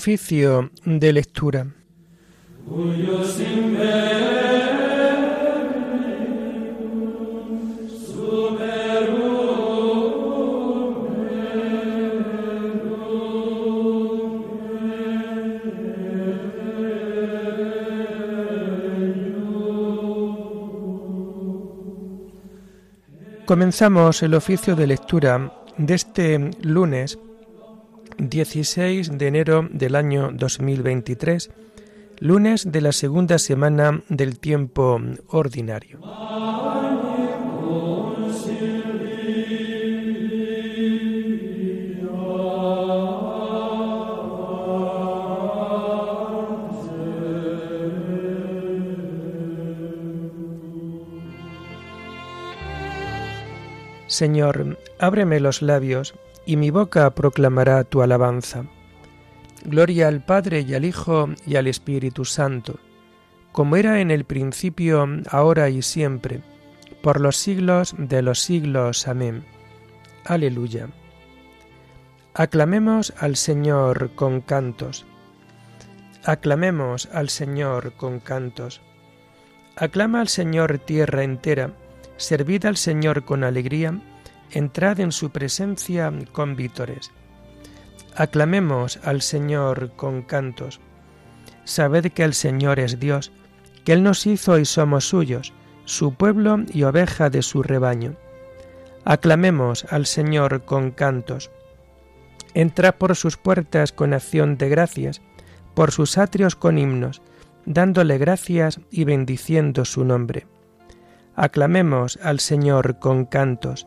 Oficio de lectura. Comenzamos el oficio de lectura de este lunes 16 de enero del año 2023, lunes de la segunda semana del tiempo ordinario. Señor, ábreme los labios y mi boca proclamará tu alabanza. Gloria al Padre y al Hijo y al Espíritu Santo, como era en el principio, ahora y siempre, por los siglos de los siglos. Amén. Aleluya. Aclamemos al Señor con cantos. Aclamemos al Señor con cantos. Aclama al Señor tierra entera, servid al Señor con alegría, entrad en su presencia con vítores. Aclamemos al Señor con cantos. Sabed que el Señor es Dios, que Él nos hizo y somos suyos, su pueblo y oveja de su rebaño. Aclamemos al Señor con cantos. Entrad por sus puertas con acción de gracias, por sus atrios con himnos, dándole gracias y bendiciendo su nombre. Aclamemos al Señor con cantos.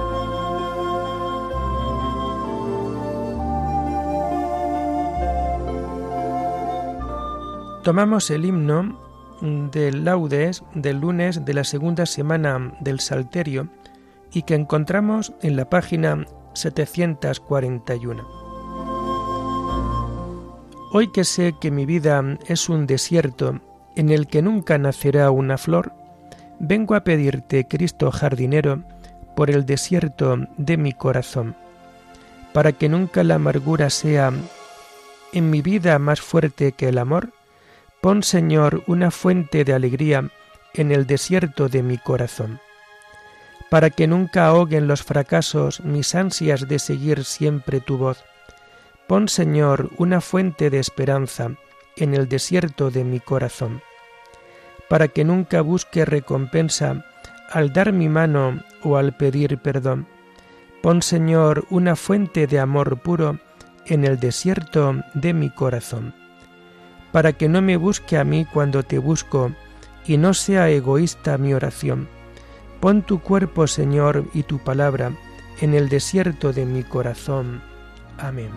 Tomamos el himno del laudes del lunes de la segunda semana del Salterio y que encontramos en la página 741. Hoy que sé que mi vida es un desierto en el que nunca nacerá una flor, vengo a pedirte, Cristo jardinero, por el desierto de mi corazón, para que nunca la amargura sea en mi vida más fuerte que el amor, Pon, Señor, una fuente de alegría en el desierto de mi corazón, para que nunca ahoguen los fracasos mis ansias de seguir siempre tu voz. Pon, Señor, una fuente de esperanza en el desierto de mi corazón, para que nunca busque recompensa al dar mi mano o al pedir perdón. Pon, Señor, una fuente de amor puro en el desierto de mi corazón para que no me busque a mí cuando te busco, y no sea egoísta mi oración. Pon tu cuerpo, Señor, y tu palabra en el desierto de mi corazón. Amén.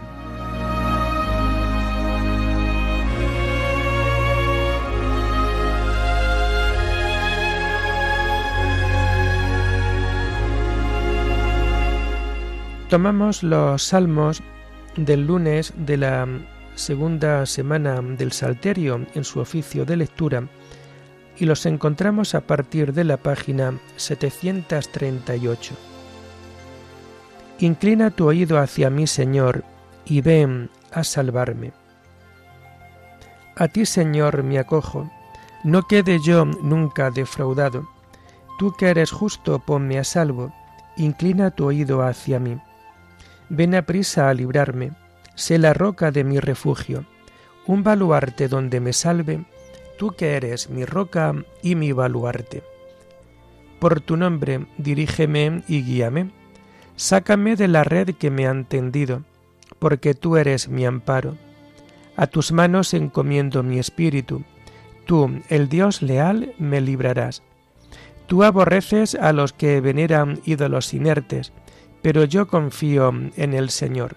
Tomamos los salmos del lunes de la segunda semana del Salterio en su oficio de lectura y los encontramos a partir de la página 738. Inclina tu oído hacia mí, Señor, y ven a salvarme. A ti, Señor, me acojo, no quede yo nunca defraudado. Tú que eres justo, ponme a salvo, inclina tu oído hacia mí. Ven a prisa a librarme sé la roca de mi refugio, un baluarte donde me salve, tú que eres mi roca y mi baluarte. Por tu nombre dirígeme y guíame, sácame de la red que me han tendido, porque tú eres mi amparo. A tus manos encomiendo mi espíritu, tú, el Dios leal, me librarás. Tú aborreces a los que veneran ídolos inertes, pero yo confío en el Señor.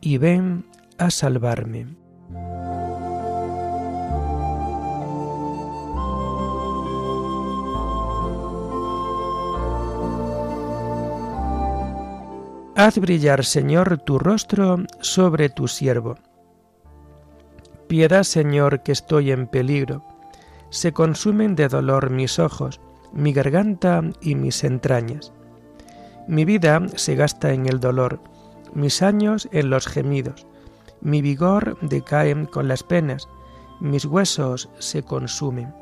y ven a salvarme. Haz brillar, Señor, tu rostro sobre tu siervo. Piedad, Señor, que estoy en peligro. Se consumen de dolor mis ojos, mi garganta y mis entrañas. Mi vida se gasta en el dolor, mis años en los gemidos, mi vigor decae con las penas, mis huesos se consumen.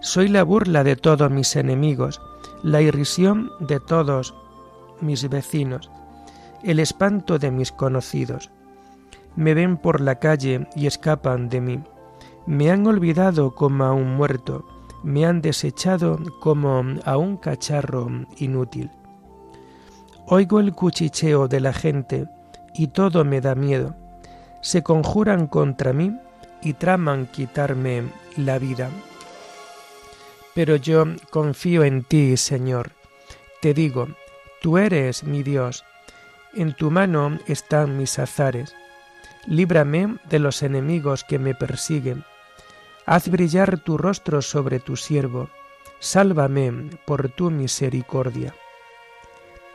Soy la burla de todos mis enemigos, la irrisión de todos mis vecinos el espanto de mis conocidos. Me ven por la calle y escapan de mí. Me han olvidado como a un muerto, me han desechado como a un cacharro inútil. Oigo el cuchicheo de la gente y todo me da miedo. Se conjuran contra mí y traman quitarme la vida. Pero yo confío en ti, Señor. Te digo, tú eres mi Dios en tu mano están mis azares. Líbrame de los enemigos que me persiguen. Haz brillar tu rostro sobre tu siervo. Sálvame por tu misericordia.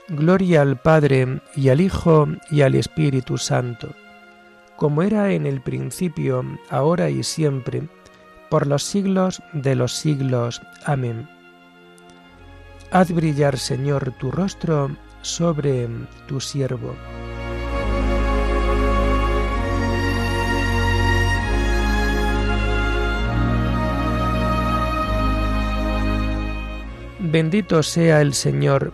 Gloria al Padre y al Hijo y al Espíritu Santo, como era en el principio, ahora y siempre, por los siglos de los siglos. Amén. Haz brillar, Señor, tu rostro sobre tu siervo. Bendito sea el Señor,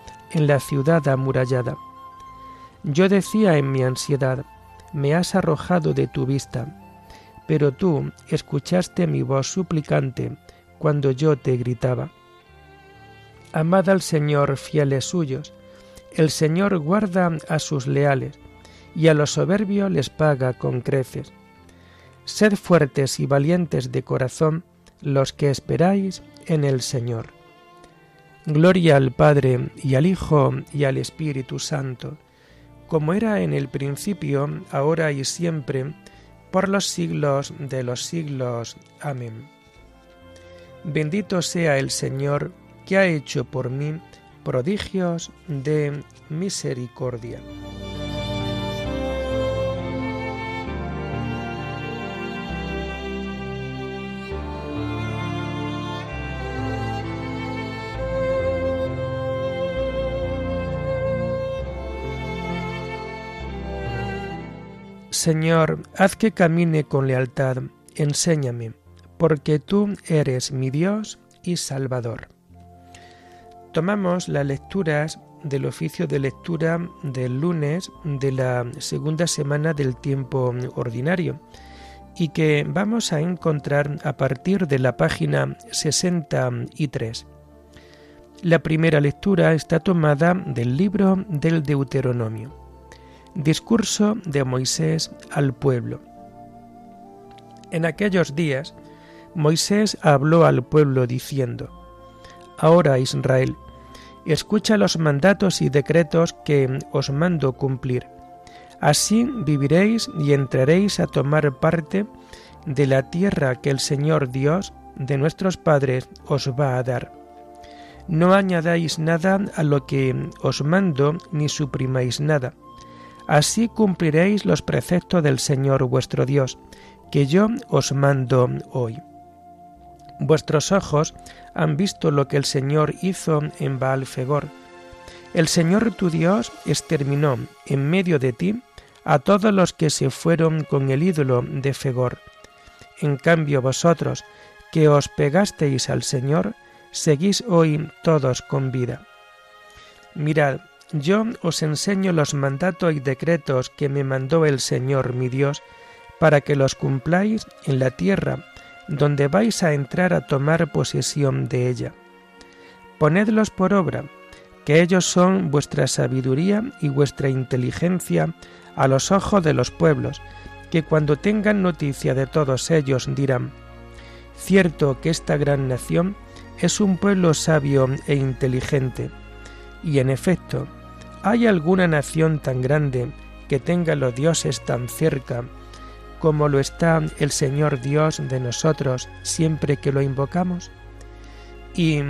en la ciudad amurallada. Yo decía en mi ansiedad, me has arrojado de tu vista, pero tú escuchaste mi voz suplicante cuando yo te gritaba. Amad al Señor fieles suyos. El Señor guarda a sus leales, y a los soberbios les paga con creces. Sed fuertes y valientes de corazón los que esperáis en el Señor. Gloria al Padre y al Hijo y al Espíritu Santo, como era en el principio, ahora y siempre, por los siglos de los siglos. Amén. Bendito sea el Señor, que ha hecho por mí prodigios de misericordia. Señor, haz que camine con lealtad, enséñame, porque tú eres mi Dios y Salvador. Tomamos las lecturas del oficio de lectura del lunes de la segunda semana del tiempo ordinario y que vamos a encontrar a partir de la página 63. La primera lectura está tomada del libro del Deuteronomio, Discurso de Moisés al pueblo. En aquellos días, Moisés habló al pueblo diciendo, Ahora, Israel, escucha los mandatos y decretos que os mando cumplir. Así viviréis y entraréis a tomar parte de la tierra que el Señor Dios de nuestros padres os va a dar. No añadáis nada a lo que os mando, ni suprimáis nada. Así cumpliréis los preceptos del Señor vuestro Dios, que yo os mando hoy. Vuestros ojos han visto lo que el Señor hizo en Baalfegor. El Señor tu Dios exterminó en medio de ti a todos los que se fueron con el ídolo de Fegor. En cambio vosotros, que os pegasteis al Señor, seguís hoy todos con vida. Mirad, yo os enseño los mandatos y decretos que me mandó el Señor mi Dios, para que los cumpláis en la tierra donde vais a entrar a tomar posesión de ella. Ponedlos por obra, que ellos son vuestra sabiduría y vuestra inteligencia a los ojos de los pueblos, que cuando tengan noticia de todos ellos dirán, cierto que esta gran nación es un pueblo sabio e inteligente, y en efecto, ¿hay alguna nación tan grande que tenga los dioses tan cerca como lo está el Señor Dios de nosotros siempre que lo invocamos? ¿Y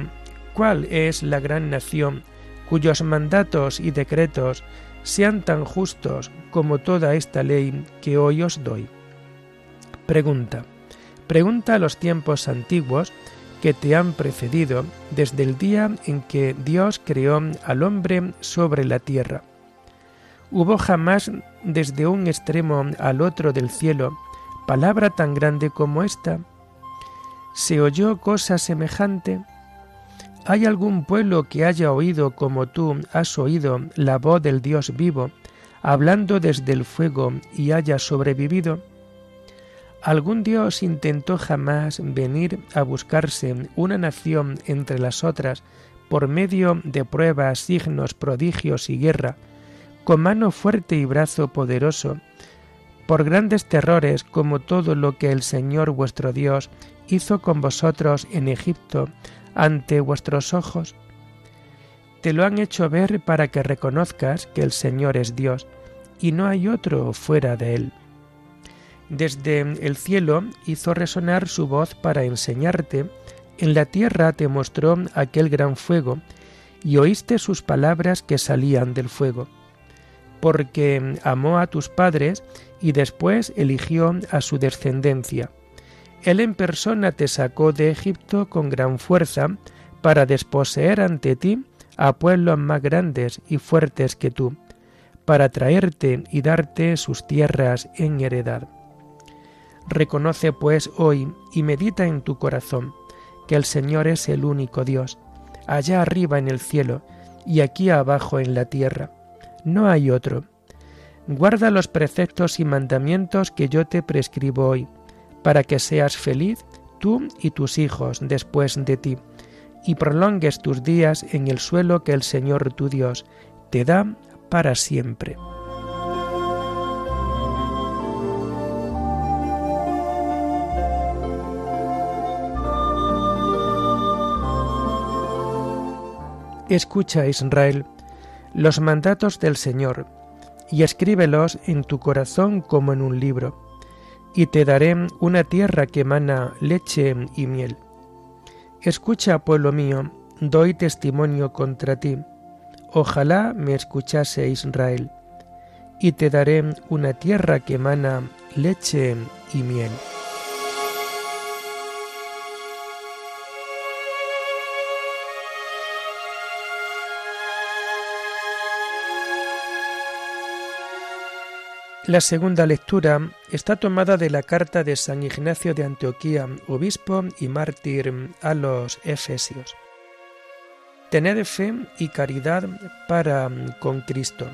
cuál es la gran nación cuyos mandatos y decretos sean tan justos como toda esta ley que hoy os doy? Pregunta. Pregunta a los tiempos antiguos que te han precedido desde el día en que Dios creó al hombre sobre la tierra ¿Hubo jamás desde un extremo al otro del cielo palabra tan grande como esta? ¿Se oyó cosa semejante? ¿Hay algún pueblo que haya oído como tú has oído la voz del Dios vivo, hablando desde el fuego y haya sobrevivido? ¿Algún Dios intentó jamás venir a buscarse una nación entre las otras por medio de pruebas, signos, prodigios y guerra, con mano fuerte y brazo poderoso, por grandes terrores como todo lo que el Señor vuestro Dios hizo con vosotros en Egipto ante vuestros ojos? Te lo han hecho ver para que reconozcas que el Señor es Dios y no hay otro fuera de él. Desde el cielo hizo resonar su voz para enseñarte, en la tierra te mostró aquel gran fuego, y oíste sus palabras que salían del fuego porque amó a tus padres y después eligió a su descendencia. Él en persona te sacó de Egipto con gran fuerza para desposeer ante ti a pueblos más grandes y fuertes que tú, para traerte y darte sus tierras en heredad. Reconoce pues hoy y medita en tu corazón que el Señor es el único Dios, allá arriba en el cielo y aquí abajo en la tierra no hay otro. Guarda los preceptos y mandamientos que yo te prescribo hoy, para que seas feliz tú y tus hijos después de ti, y prolongues tus días en el suelo que el Señor tu Dios te da para siempre. Escucha, Israel, los mandatos del Señor, y escríbelos en tu corazón como en un libro, y te daré una tierra que emana leche y miel. Escucha, pueblo mío, doy testimonio contra ti. Ojalá me escuchase Israel, y te daré una tierra que emana leche y miel. La segunda lectura está tomada de la carta de San Ignacio de Antioquía, obispo y mártir a los Efesios. Tened fe y caridad para con Cristo.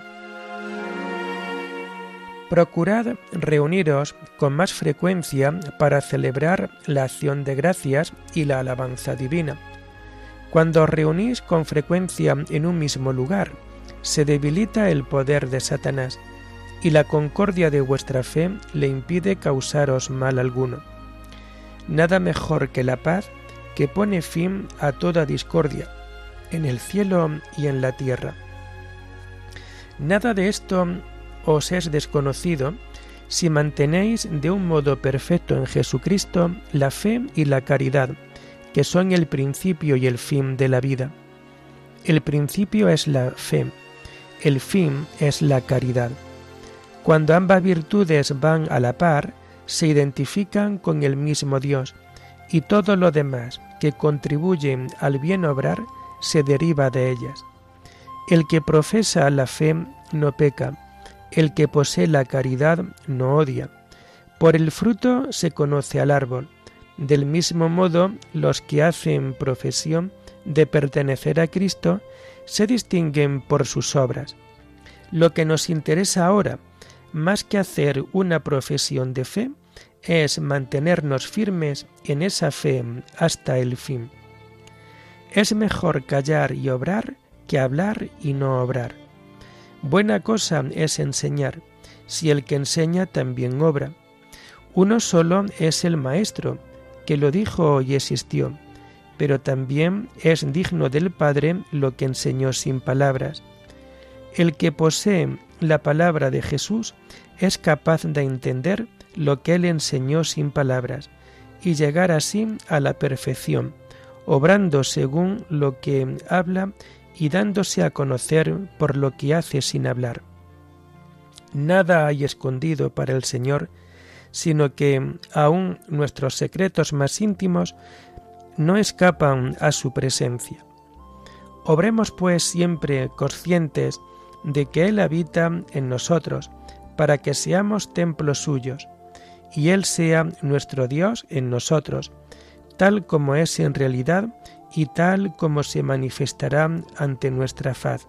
Procurad reuniros con más frecuencia para celebrar la acción de gracias y la alabanza divina. Cuando os reunís con frecuencia en un mismo lugar, se debilita el poder de Satanás y la concordia de vuestra fe le impide causaros mal alguno. Nada mejor que la paz que pone fin a toda discordia, en el cielo y en la tierra. Nada de esto os es desconocido si mantenéis de un modo perfecto en Jesucristo la fe y la caridad, que son el principio y el fin de la vida. El principio es la fe, el fin es la caridad. Cuando ambas virtudes van a la par, se identifican con el mismo Dios y todo lo demás que contribuyen al bien obrar se deriva de ellas. El que profesa la fe no peca, el que posee la caridad no odia. Por el fruto se conoce al árbol. Del mismo modo, los que hacen profesión de pertenecer a Cristo se distinguen por sus obras. Lo que nos interesa ahora, más que hacer una profesión de fe, es mantenernos firmes en esa fe hasta el fin. Es mejor callar y obrar que hablar y no obrar. Buena cosa es enseñar, si el que enseña también obra. Uno solo es el Maestro, que lo dijo y existió, pero también es digno del Padre lo que enseñó sin palabras. El que posee la palabra de Jesús es capaz de entender lo que él enseñó sin palabras y llegar así a la perfección, obrando según lo que habla y dándose a conocer por lo que hace sin hablar. Nada hay escondido para el Señor, sino que aun nuestros secretos más íntimos no escapan a su presencia. Obremos pues siempre conscientes de que Él habita en nosotros, para que seamos templos suyos, y Él sea nuestro Dios en nosotros, tal como es en realidad y tal como se manifestará ante nuestra faz.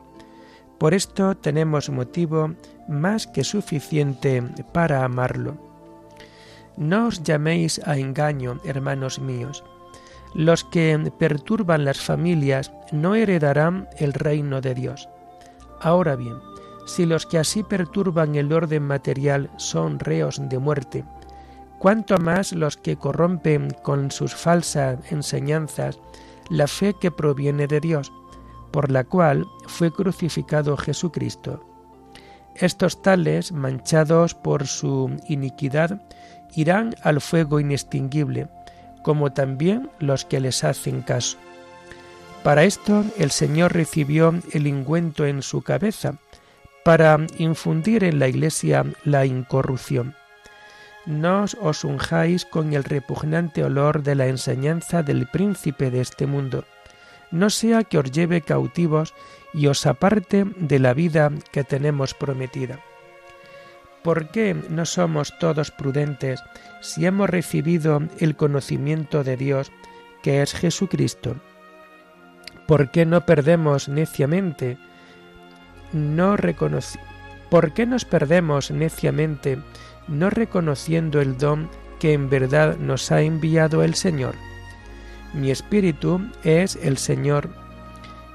Por esto tenemos motivo más que suficiente para amarlo. No os llaméis a engaño, hermanos míos. Los que perturban las familias no heredarán el reino de Dios. Ahora bien, si los que así perturban el orden material son reos de muerte, cuánto más los que corrompen con sus falsas enseñanzas la fe que proviene de Dios, por la cual fue crucificado Jesucristo. Estos tales, manchados por su iniquidad, irán al fuego inextinguible, como también los que les hacen caso. Para esto el Señor recibió el ingüento en su cabeza, para infundir en la Iglesia la incorrupción no os unjáis con el repugnante olor de la enseñanza del príncipe de este mundo, no sea que os lleve cautivos y os aparte de la vida que tenemos prometida. ¿Por qué no somos todos prudentes si hemos recibido el conocimiento de Dios, que es Jesucristo? ¿Por qué no perdemos neciamente? No ¿Por qué nos perdemos neciamente no reconociendo el don que en verdad nos ha enviado el Señor. Mi espíritu es el Señor.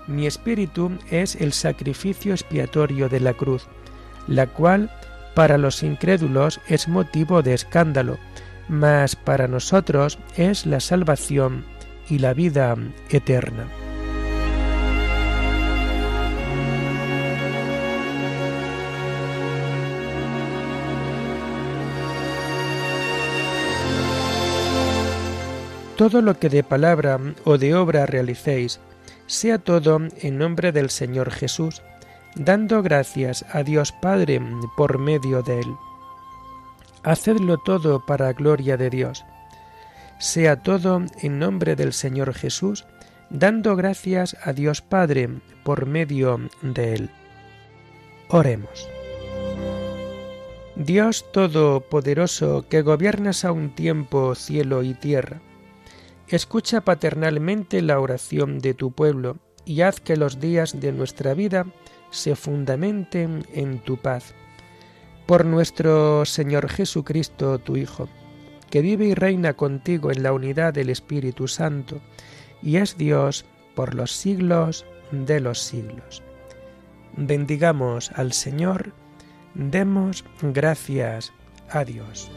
Mi espíritu es el sacrificio expiatorio de la cruz, la cual para los incrédulos es motivo de escándalo, mas para nosotros es la salvación y la vida eterna. Todo lo que de palabra o de obra realicéis, sea todo en nombre del Señor Jesús, dando gracias a Dios Padre por medio de Él. Hacedlo todo para gloria de Dios. Sea todo en nombre del Señor Jesús, dando gracias a Dios Padre por medio de Él. Oremos. Dios Todopoderoso, que gobiernas a un tiempo cielo y tierra, Escucha paternalmente la oración de tu pueblo y haz que los días de nuestra vida se fundamenten en tu paz. Por nuestro Señor Jesucristo, tu Hijo, que vive y reina contigo en la unidad del Espíritu Santo, y es Dios por los siglos de los siglos. Bendigamos al Señor, demos gracias a Dios.